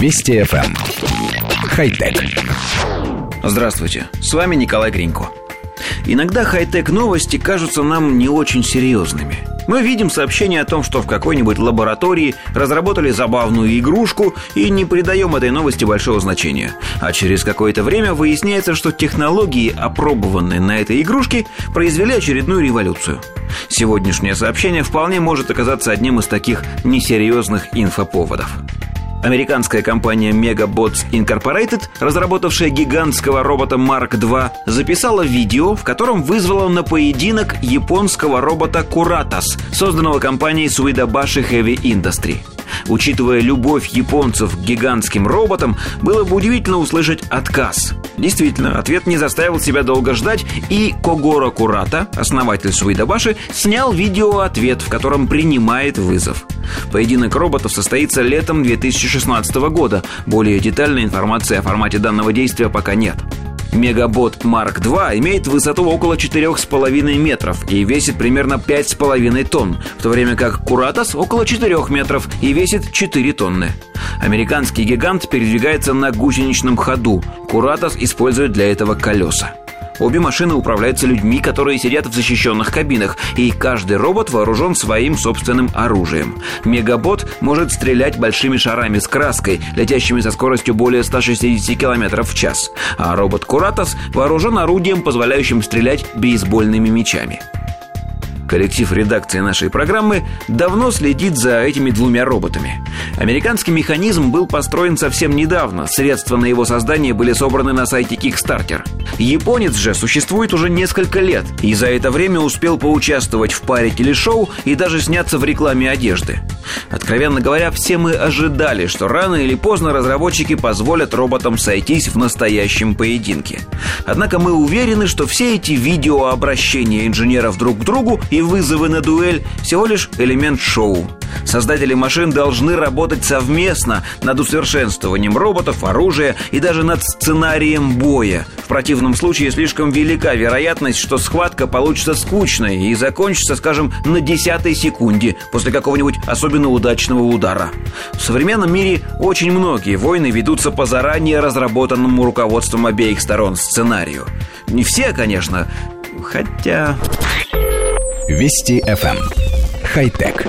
Вести FM. Эм. Хай-тек. Здравствуйте, с вами Николай Гринько. Иногда хай-тек новости кажутся нам не очень серьезными. Мы видим сообщение о том, что в какой-нибудь лаборатории разработали забавную игрушку и не придаем этой новости большого значения. А через какое-то время выясняется, что технологии, опробованные на этой игрушке, произвели очередную революцию. Сегодняшнее сообщение вполне может оказаться одним из таких несерьезных инфоповодов. Американская компания Megabots Incorporated, разработавшая гигантского робота Mark II, записала видео, в котором вызвала на поединок японского робота Куратас, созданного компанией Suidabashi Heavy Industry. Учитывая любовь японцев к гигантским роботам, было бы удивительно услышать отказ. Действительно, ответ не заставил себя долго ждать, и Когора Курата, основатель Суидабаши, снял видеоответ, в котором принимает вызов. Поединок роботов состоится летом 2016 года. Более детальной информации о формате данного действия пока нет. Мегабот Mark II имеет высоту около 4,5 метров и весит примерно 5,5 тонн, в то время как Куратос около 4 метров и весит 4 тонны. Американский гигант передвигается на гусеничном ходу. Куратос использует для этого колеса. Обе машины управляются людьми, которые сидят в защищенных кабинах, и каждый робот вооружен своим собственным оружием. Мегабот может стрелять большими шарами с краской, летящими со скоростью более 160 км в час, а робот Куратос вооружен орудием, позволяющим стрелять бейсбольными мечами. Коллектив редакции нашей программы давно следит за этими двумя роботами. Американский механизм был построен совсем недавно. Средства на его создание были собраны на сайте Kickstarter. Японец же существует уже несколько лет и за это время успел поучаствовать в паре телешоу и даже сняться в рекламе одежды. Откровенно говоря, все мы ожидали, что рано или поздно разработчики позволят роботам сойтись в настоящем поединке. Однако мы уверены, что все эти видеообращения инженеров друг к другу и вызовы на дуэль всего лишь элемент шоу. Создатели машин должны работать совместно над усовершенствованием роботов, оружия и даже над сценарием боя. В противном случае слишком велика вероятность, что схватка получится скучной и закончится, скажем, на десятой секунде после какого-нибудь особенно удачного удара. В современном мире очень многие войны ведутся по заранее разработанному руководством обеих сторон сценарию. Не все, конечно, хотя... Вести FM. Эм. Хай-тек.